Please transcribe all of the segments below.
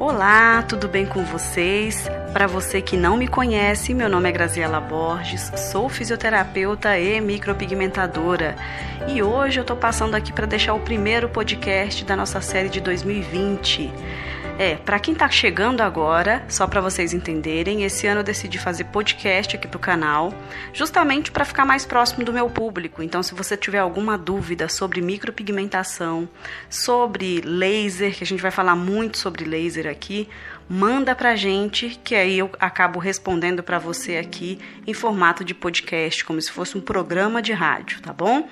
Olá, tudo bem com vocês? Para você que não me conhece, meu nome é Graziela Borges, sou fisioterapeuta e micropigmentadora. E hoje eu tô passando aqui para deixar o primeiro podcast da nossa série de 2020. É, para quem está chegando agora, só para vocês entenderem, esse ano eu decidi fazer podcast aqui pro canal, justamente para ficar mais próximo do meu público. Então, se você tiver alguma dúvida sobre micropigmentação, sobre laser, que a gente vai falar muito sobre laser aqui, manda pra gente, que aí eu acabo respondendo para você aqui em formato de podcast, como se fosse um programa de rádio, tá bom?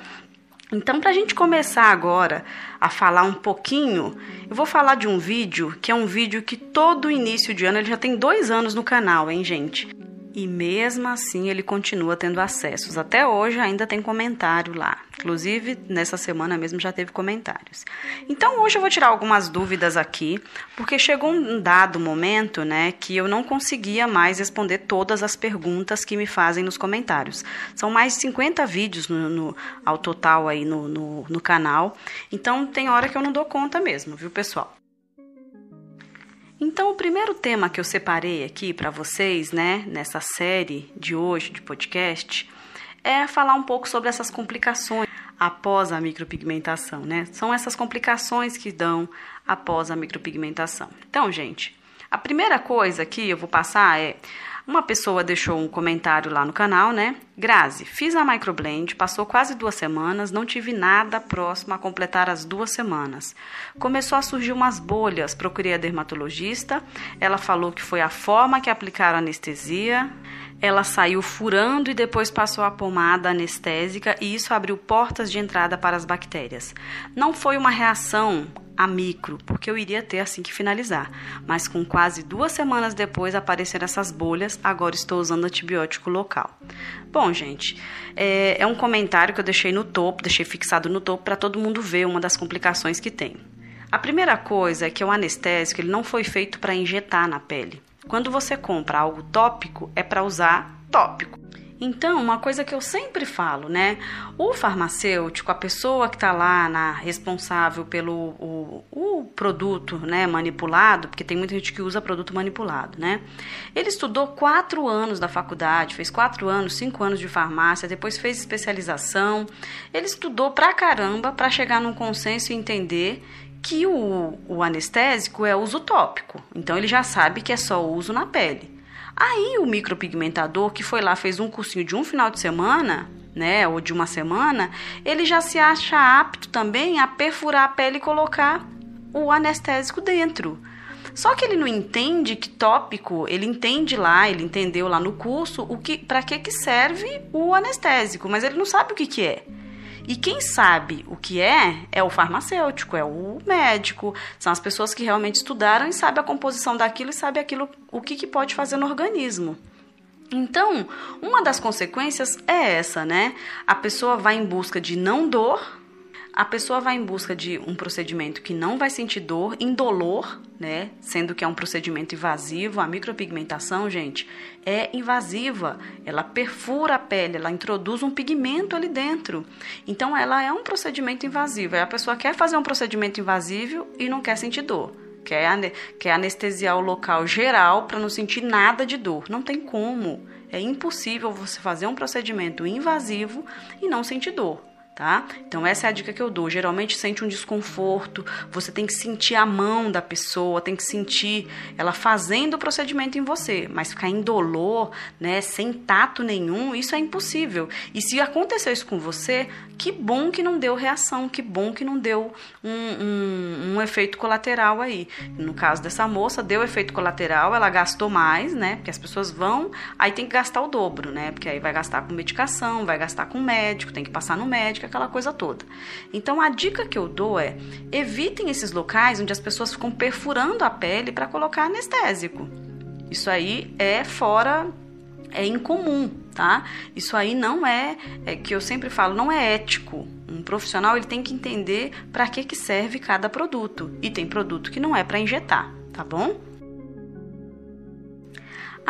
Então, para a gente começar agora a falar um pouquinho, eu vou falar de um vídeo que é um vídeo que todo início de ano, ele já tem dois anos no canal, hein, gente? E mesmo assim ele continua tendo acessos. Até hoje ainda tem comentário lá. Inclusive, nessa semana mesmo já teve comentários. Então, hoje eu vou tirar algumas dúvidas aqui, porque chegou um dado momento, né, que eu não conseguia mais responder todas as perguntas que me fazem nos comentários. São mais de 50 vídeos no, no ao total aí no, no, no canal. Então, tem hora que eu não dou conta mesmo, viu, pessoal? Então, o primeiro tema que eu separei aqui para vocês, né, nessa série de hoje de podcast, é falar um pouco sobre essas complicações após a micropigmentação, né? São essas complicações que dão após a micropigmentação. Então, gente, a primeira coisa que eu vou passar é uma pessoa deixou um comentário lá no canal, né? Grazi, fiz a microblend, passou quase duas semanas, não tive nada próximo a completar as duas semanas. Começou a surgir umas bolhas, procurei a dermatologista, ela falou que foi a forma que aplicaram a anestesia, ela saiu furando e depois passou a pomada anestésica e isso abriu portas de entrada para as bactérias. Não foi uma reação a micro, porque eu iria ter assim que finalizar. Mas com quase duas semanas depois apareceram essas bolhas, agora estou usando antibiótico local. Bom, gente, é, é um comentário que eu deixei no topo, deixei fixado no topo para todo mundo ver uma das complicações que tem. A primeira coisa é que o anestésico ele não foi feito para injetar na pele. Quando você compra algo tópico, é para usar tópico. Então, uma coisa que eu sempre falo, né? O farmacêutico, a pessoa que está lá na responsável pelo o, o, produto né, manipulado, porque tem muita gente que usa produto manipulado, né? Ele estudou quatro anos da faculdade, fez quatro anos, cinco anos de farmácia, depois fez especialização. Ele estudou pra caramba para chegar num consenso e entender que o, o anestésico é uso tópico. Então, ele já sabe que é só uso na pele. Aí o micropigmentador que foi lá, fez um cursinho de um final de semana, né, ou de uma semana, ele já se acha apto também a perfurar a pele e colocar o anestésico dentro. Só que ele não entende que tópico, ele entende lá, ele entendeu lá no curso o que para que que serve o anestésico, mas ele não sabe o que que é. E quem sabe o que é, é o farmacêutico, é o médico, são as pessoas que realmente estudaram e sabem a composição daquilo e sabem aquilo, o que, que pode fazer no organismo. Então, uma das consequências é essa, né? A pessoa vai em busca de não dor, a pessoa vai em busca de um procedimento que não vai sentir dor, indolor, né? Sendo que é um procedimento invasivo, a micropigmentação, gente, é invasiva. Ela perfura a pele, ela introduz um pigmento ali dentro. Então, ela é um procedimento invasivo. Aí a pessoa quer fazer um procedimento invasivo e não quer sentir dor. Quer, quer anestesiar o local geral para não sentir nada de dor. Não tem como. É impossível você fazer um procedimento invasivo e não sentir dor tá? Então essa é a dica que eu dou. Geralmente sente um desconforto, você tem que sentir a mão da pessoa, tem que sentir ela fazendo o procedimento em você, mas ficar indolor, né, sem tato nenhum, isso é impossível. E se aconteceu isso com você, que bom que não deu reação, que bom que não deu um, um, um efeito colateral aí. No caso dessa moça, deu efeito colateral, ela gastou mais, né? Porque as pessoas vão, aí tem que gastar o dobro, né? Porque aí vai gastar com medicação, vai gastar com médico, tem que passar no médico, aquela coisa toda. Então a dica que eu dou é: evitem esses locais onde as pessoas ficam perfurando a pele para colocar anestésico. Isso aí é fora é incomum, tá? Isso aí não é, é que eu sempre falo, não é ético. Um profissional ele tem que entender para que que serve cada produto e tem produto que não é para injetar, tá bom?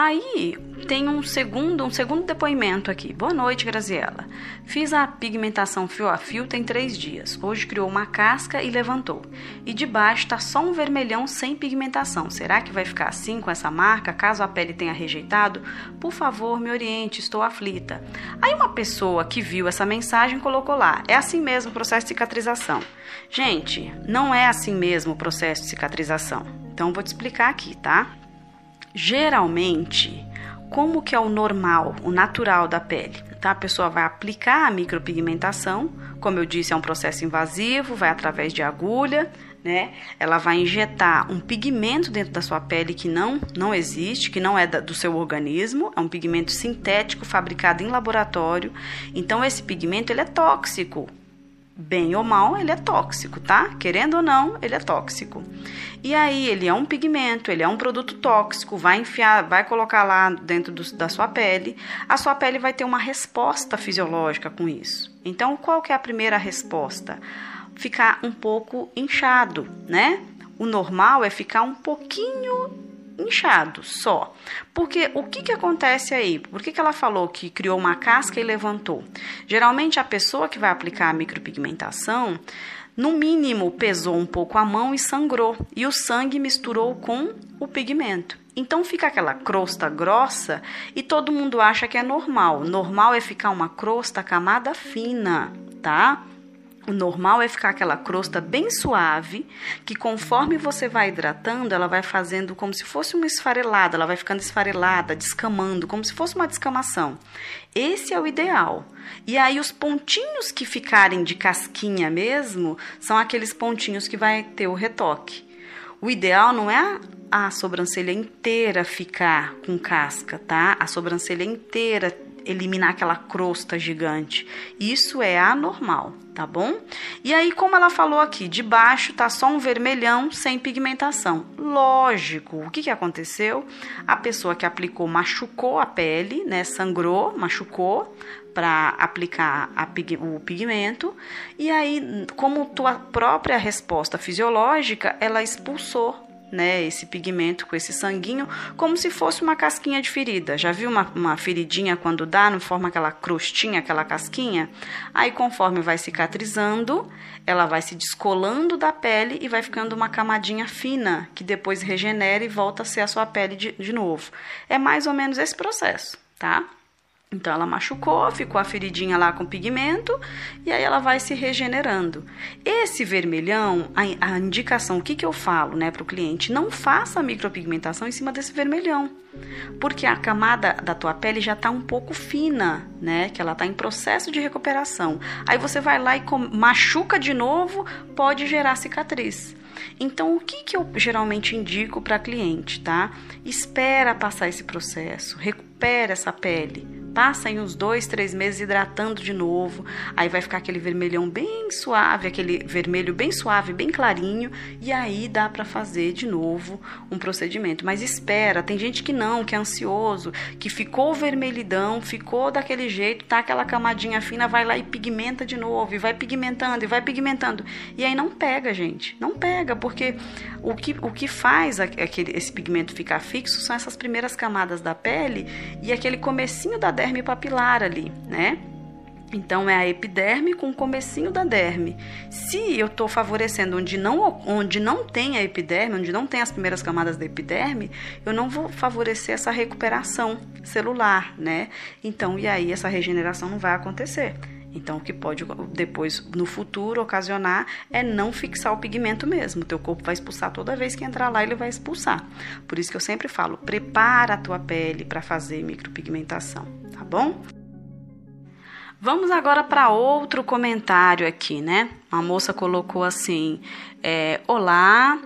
Aí tem um segundo, um segundo depoimento aqui. Boa noite, Graziela. Fiz a pigmentação fio a fio tem três dias. Hoje criou uma casca e levantou. E de baixo está só um vermelhão sem pigmentação. Será que vai ficar assim com essa marca caso a pele tenha rejeitado? Por favor, me oriente, estou aflita. Aí uma pessoa que viu essa mensagem colocou lá: é assim mesmo o processo de cicatrização. Gente, não é assim mesmo o processo de cicatrização. Então vou te explicar aqui, tá? Geralmente, como que é o normal, o natural da pele? Tá? A pessoa vai aplicar a micropigmentação, como eu disse, é um processo invasivo, vai através de agulha, né? Ela vai injetar um pigmento dentro da sua pele que não não existe, que não é da, do seu organismo, é um pigmento sintético fabricado em laboratório. Então esse pigmento ele é tóxico bem ou mal, ele é tóxico, tá? Querendo ou não, ele é tóxico. E aí, ele é um pigmento, ele é um produto tóxico, vai enfiar, vai colocar lá dentro do, da sua pele, a sua pele vai ter uma resposta fisiológica com isso. Então, qual que é a primeira resposta? Ficar um pouco inchado, né? O normal é ficar um pouquinho inchado só. Porque o que, que acontece aí? Por que, que ela falou que criou uma casca e levantou? Geralmente a pessoa que vai aplicar a micropigmentação, no mínimo pesou um pouco a mão e sangrou, e o sangue misturou com o pigmento. Então fica aquela crosta grossa e todo mundo acha que é normal. Normal é ficar uma crosta camada fina, tá? O normal é ficar aquela crosta bem suave, que conforme você vai hidratando, ela vai fazendo como se fosse uma esfarelada, ela vai ficando esfarelada, descamando, como se fosse uma descamação. Esse é o ideal. E aí os pontinhos que ficarem de casquinha mesmo, são aqueles pontinhos que vai ter o retoque. O ideal não é a sobrancelha inteira ficar com casca, tá? A sobrancelha inteira eliminar aquela crosta gigante. Isso é anormal, tá bom? E aí, como ela falou aqui, de baixo tá só um vermelhão sem pigmentação. Lógico, o que, que aconteceu? A pessoa que aplicou machucou a pele, né? Sangrou, machucou para aplicar a, o pigmento e aí, como tua própria resposta fisiológica, ela expulsou né, esse pigmento com esse sanguinho, como se fosse uma casquinha de ferida. Já viu uma, uma feridinha quando dá, não forma aquela crostinha, aquela casquinha? Aí, conforme vai cicatrizando, ela vai se descolando da pele e vai ficando uma camadinha fina, que depois regenera e volta a ser a sua pele de, de novo. É mais ou menos esse processo, tá? Então ela machucou, ficou a feridinha lá com pigmento e aí ela vai se regenerando. Esse vermelhão, a, a indicação, o que, que eu falo né, para o cliente? Não faça micropigmentação em cima desse vermelhão, porque a camada da tua pele já está um pouco fina, né? Que ela está em processo de recuperação. Aí você vai lá e machuca de novo, pode gerar cicatriz. Então, o que, que eu geralmente indico para cliente, tá? Espera passar esse processo, recupera essa pele passa em uns dois, três meses hidratando de novo, aí vai ficar aquele vermelhão bem suave, aquele vermelho bem suave, bem clarinho, e aí dá para fazer de novo um procedimento. Mas espera, tem gente que não, que é ansioso, que ficou vermelhidão, ficou daquele jeito, tá aquela camadinha fina, vai lá e pigmenta de novo, e vai pigmentando, e vai pigmentando. E aí não pega, gente, não pega, porque o que, o que faz aquele, esse pigmento ficar fixo são essas primeiras camadas da pele e aquele comecinho da derme derme papilar ali, né? Então é a epiderme com o comecinho da derme. Se eu estou favorecendo onde não, onde não tem a epiderme, onde não tem as primeiras camadas da epiderme, eu não vou favorecer essa recuperação celular, né? Então, e aí essa regeneração não vai acontecer. Então, o que pode depois, no futuro, ocasionar é não fixar o pigmento mesmo. O teu corpo vai expulsar toda vez que entrar lá, ele vai expulsar. Por isso que eu sempre falo, prepara a tua pele para fazer micropigmentação, tá bom? Vamos agora para outro comentário aqui, né? Uma moça colocou assim: é, Olá,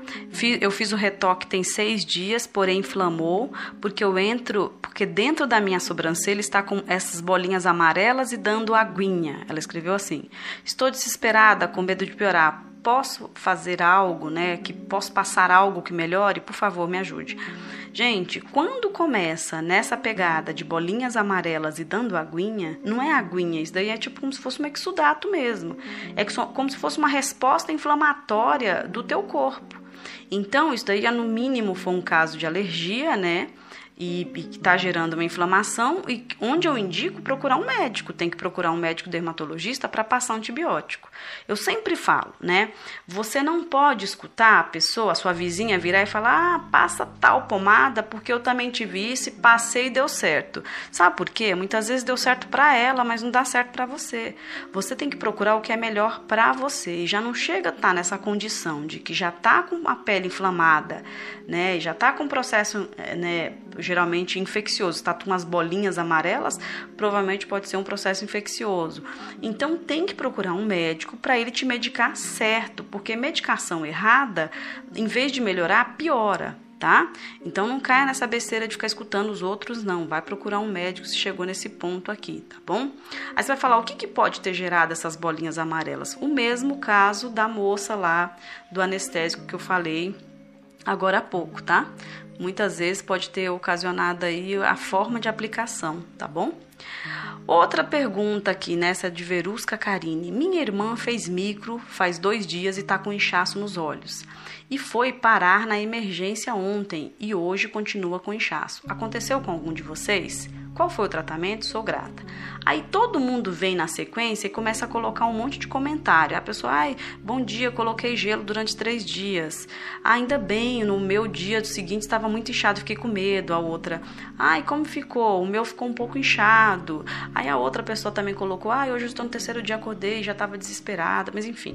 eu fiz o retoque tem seis dias, porém inflamou, porque eu entro, porque dentro da minha sobrancelha está com essas bolinhas amarelas e dando aguinha. Ela escreveu assim: Estou desesperada, com medo de piorar posso fazer algo, né? Que posso passar algo que melhore? Por favor, me ajude. Gente, quando começa nessa pegada de bolinhas amarelas e dando aguinha, não é aguinha, isso daí é tipo como se fosse um exudato mesmo. É como se fosse uma resposta inflamatória do teu corpo. Então, isso daí, no mínimo, foi um caso de alergia, né? E, que está gerando uma inflamação e onde eu indico procurar um médico, tem que procurar um médico dermatologista para passar antibiótico. Eu sempre falo, né? Você não pode escutar a pessoa, a sua vizinha virar e falar: "Ah, passa tal pomada porque eu também tive isso, passei e deu certo". Sabe por quê? Muitas vezes deu certo para ela, mas não dá certo para você. Você tem que procurar o que é melhor para você e já não chega a estar tá nessa condição de que já está com a pele inflamada, né? E já está com um processo, eh, né, geralmente infeccioso, está com umas bolinhas amarelas, provavelmente pode ser um processo infeccioso. Então tem que procurar um médico para ele te medicar certo, porque medicação errada, em vez de melhorar, piora. Tá? Então não caia nessa besteira de ficar escutando os outros, não. Vai procurar um médico se chegou nesse ponto aqui, tá bom? Aí você vai falar o que, que pode ter gerado essas bolinhas amarelas. O mesmo caso da moça lá do anestésico que eu falei agora há pouco, tá? Muitas vezes pode ter ocasionado aí a forma de aplicação, tá bom? Outra pergunta aqui nessa de Verusca Carine. Minha irmã fez micro faz dois dias e está com inchaço nos olhos. E foi parar na emergência ontem e hoje continua com inchaço. Aconteceu com algum de vocês? Qual foi o tratamento? Sou grata. Aí todo mundo vem na sequência e começa a colocar um monte de comentário. A pessoa, ai, bom dia, coloquei gelo durante três dias. Ainda bem, no meu dia seguinte estava muito inchado, fiquei com medo. A outra, ai, como ficou? O meu ficou um pouco inchado. Aí a outra pessoa também colocou, ai, hoje eu estou no terceiro dia, acordei, já estava desesperada, mas enfim.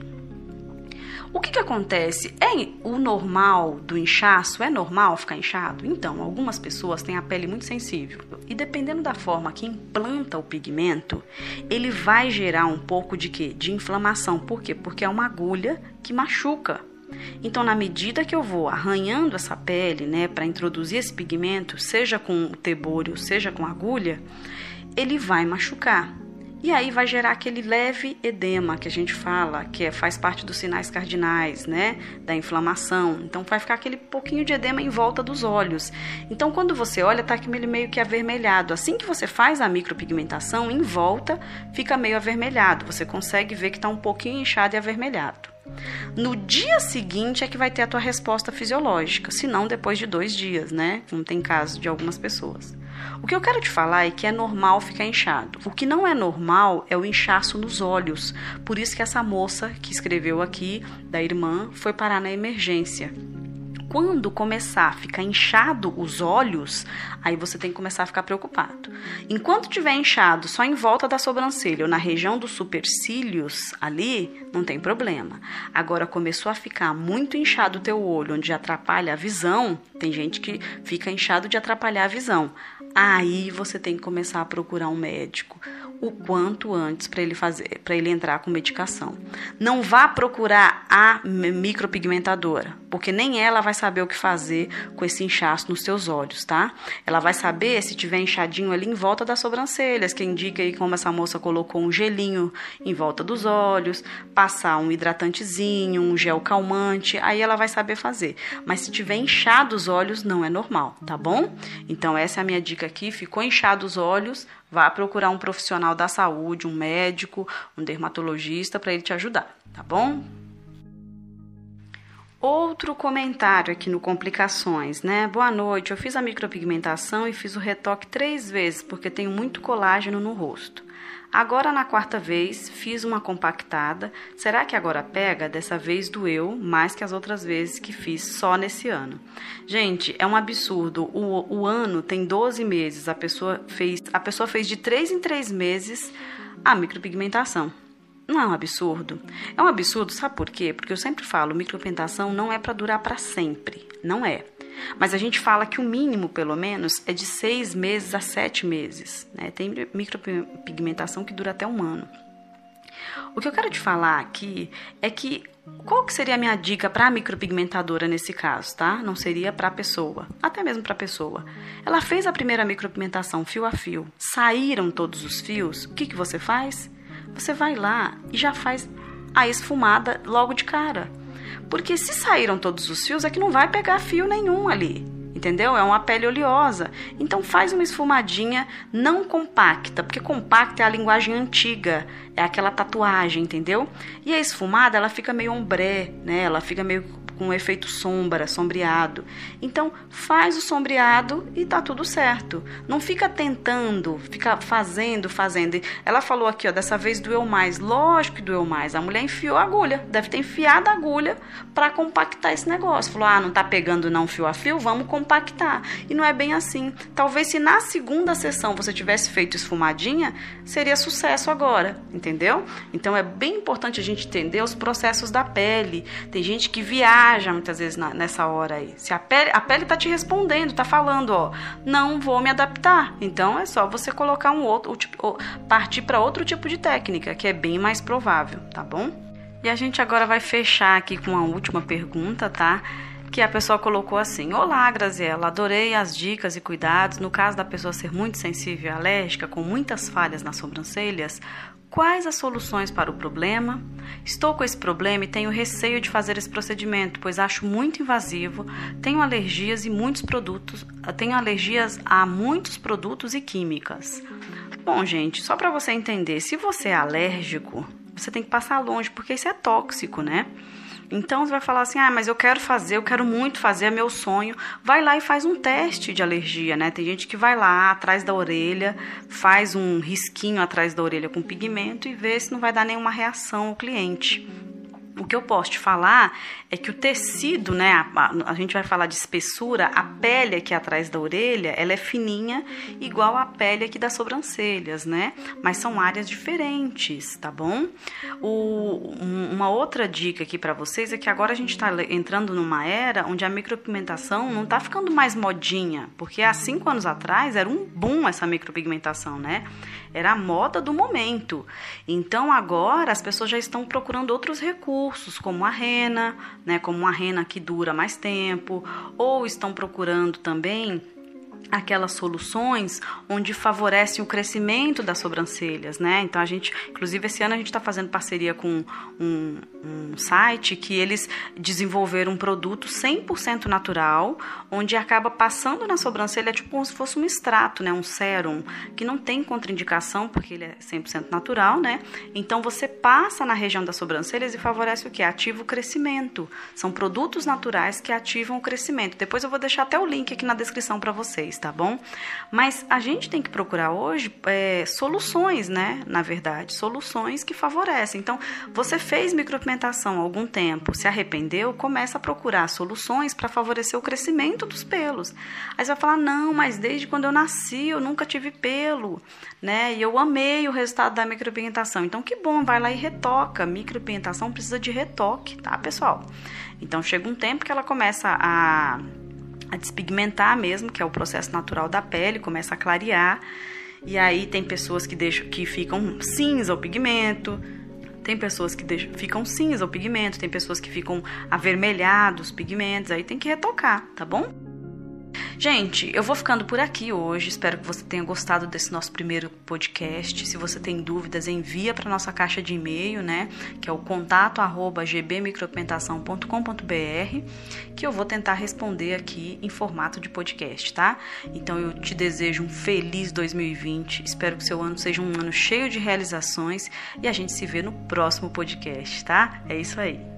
O que, que acontece? É o normal do inchaço? É normal ficar inchado? Então, algumas pessoas têm a pele muito sensível e dependendo da forma que implanta o pigmento, ele vai gerar um pouco de quê? De inflamação. Por quê? Porque é uma agulha que machuca. Então, na medida que eu vou arranhando essa pele, né, para introduzir esse pigmento, seja com o tebúrio, seja com agulha, ele vai machucar. E aí vai gerar aquele leve edema que a gente fala, que é, faz parte dos sinais cardinais, né, da inflamação. Então vai ficar aquele pouquinho de edema em volta dos olhos. Então quando você olha, tá aquele meio que avermelhado. Assim que você faz a micropigmentação, em volta fica meio avermelhado. Você consegue ver que está um pouquinho inchado e avermelhado. No dia seguinte é que vai ter a tua resposta fisiológica, se não depois de dois dias, né? Como tem caso de algumas pessoas. O que eu quero te falar é que é normal ficar inchado. O que não é normal é o inchaço nos olhos. Por isso que essa moça que escreveu aqui, da irmã, foi parar na emergência. Quando começar a ficar inchado os olhos, aí você tem que começar a ficar preocupado. Enquanto tiver inchado só em volta da sobrancelha ou na região dos supercílios ali, não tem problema. Agora começou a ficar muito inchado o teu olho, onde atrapalha a visão, tem gente que fica inchado de atrapalhar a visão. Aí você tem que começar a procurar um médico o quanto antes para ele fazer, para ele entrar com medicação. Não vá procurar a micropigmentadora, porque nem ela vai saber o que fazer com esse inchaço nos seus olhos, tá? Ela vai saber se tiver inchadinho ali em volta das sobrancelhas, que indica aí como essa moça colocou um gelinho em volta dos olhos, passar um hidratantezinho, um gel calmante, aí ela vai saber fazer. Mas se tiver inchado os olhos, não é normal, tá bom? Então essa é a minha dica aqui, ficou inchado os olhos, vá procurar um profissional da saúde, um médico, um dermatologista para ele te ajudar, tá bom? Outro comentário aqui no Complicações, né? Boa noite, eu fiz a micropigmentação e fiz o retoque três vezes porque tenho muito colágeno no rosto. Agora, na quarta vez, fiz uma compactada. Será que agora pega? Dessa vez doeu mais que as outras vezes que fiz só nesse ano. Gente, é um absurdo. O, o ano tem 12 meses. A pessoa fez, a pessoa fez de 3 em 3 meses a micropigmentação. Não é um absurdo? É um absurdo, sabe por quê? Porque eu sempre falo, micropigmentação não é para durar para sempre. Não é. Mas a gente fala que o mínimo, pelo menos, é de seis meses a sete meses. Né? Tem micropigmentação que dura até um ano. O que eu quero te falar aqui é que qual que seria a minha dica para a micropigmentadora nesse caso, tá? Não seria para a pessoa, até mesmo para a pessoa. Ela fez a primeira micropigmentação fio a fio, saíram todos os fios. O que que você faz? Você vai lá e já faz a esfumada logo de cara. Porque se saíram todos os fios, é que não vai pegar fio nenhum ali. Entendeu? É uma pele oleosa. Então faz uma esfumadinha não compacta, porque compacta é a linguagem antiga, é aquela tatuagem, entendeu? E a esfumada, ela fica meio ombré, né? Ela fica meio com efeito sombra, sombreado. Então, faz o sombreado e tá tudo certo. Não fica tentando, fica fazendo, fazendo. Ela falou aqui, ó, dessa vez doeu mais. Lógico que doeu mais. A mulher enfiou a agulha, deve ter enfiado a agulha para compactar esse negócio. Falou: "Ah, não tá pegando não fio a fio, vamos compactar". E não é bem assim. Talvez se na segunda sessão você tivesse feito esfumadinha, seria sucesso agora, entendeu? Então é bem importante a gente entender os processos da pele. Tem gente que viaja muitas vezes na, nessa hora aí. Se a pele, a pele tá te respondendo, tá falando, ó, não vou me adaptar. Então é só você colocar um outro, tipo, partir para outro tipo de técnica, que é bem mais provável, tá bom? E a gente agora vai fechar aqui com uma última pergunta, tá? que a pessoa colocou assim: Olá, Graziela, adorei as dicas e cuidados. No caso da pessoa ser muito sensível e alérgica, com muitas falhas nas sobrancelhas, Quais as soluções para o problema? Estou com esse problema e tenho receio de fazer esse procedimento, pois acho muito invasivo. Tenho alergias e muitos produtos, tenho alergias a muitos produtos e químicas. Bom, gente, só para você entender, se você é alérgico, você tem que passar longe, porque isso é tóxico, né? Então você vai falar assim: ah, mas eu quero fazer, eu quero muito fazer, é meu sonho. Vai lá e faz um teste de alergia, né? Tem gente que vai lá atrás da orelha, faz um risquinho atrás da orelha com pigmento e vê se não vai dar nenhuma reação ao cliente. O que eu posso te falar é que o tecido, né, a, a, gente vai falar de espessura, a pele aqui atrás da orelha, ela é fininha, igual a pele aqui das sobrancelhas, né? Mas são áreas diferentes, tá bom? O, um, uma outra dica aqui para vocês é que agora a gente está entrando numa era onde a micropigmentação não tá ficando mais modinha, porque há cinco anos atrás era um boom essa micropigmentação, né? Era a moda do momento. Então agora as pessoas já estão procurando outros recursos, como a rena, né, como uma rena que dura mais tempo, ou estão procurando também aquelas soluções onde favorecem o crescimento das sobrancelhas, né? Então a gente, inclusive esse ano a gente está fazendo parceria com um, um, site que eles desenvolveram um produto 100% natural, onde acaba passando na sobrancelha tipo como se fosse um extrato, né? Um sérum que não tem contraindicação porque ele é 100% natural, né? Então você passa na região das sobrancelhas e favorece o que? Ativa o crescimento. São produtos naturais que ativam o crescimento. Depois eu vou deixar até o link aqui na descrição para vocês tá bom? Mas a gente tem que procurar hoje é, soluções, né? Na verdade, soluções que favorecem. Então, você fez micropigmentação há algum tempo, se arrependeu, começa a procurar soluções para favorecer o crescimento dos pelos. Aí você vai falar: não, mas desde quando eu nasci eu nunca tive pelo, né? E eu amei o resultado da micropigmentação. Então, que bom, vai lá e retoca. Micropigmentação precisa de retoque, tá, pessoal? Então, chega um tempo que ela começa a a despigmentar mesmo, que é o processo natural da pele, começa a clarear. E aí tem pessoas que deixam que ficam cinza o pigmento, tem pessoas que deixam, ficam cinza o pigmento, tem pessoas que ficam avermelhados os pigmentos, aí tem que retocar, tá bom? Gente, eu vou ficando por aqui hoje. Espero que você tenha gostado desse nosso primeiro podcast. Se você tem dúvidas, envia para nossa caixa de e-mail, né? Que é o contato@gbmicropigmentação.com.br, que eu vou tentar responder aqui em formato de podcast, tá? Então eu te desejo um feliz 2020. Espero que seu ano seja um ano cheio de realizações e a gente se vê no próximo podcast, tá? É isso aí.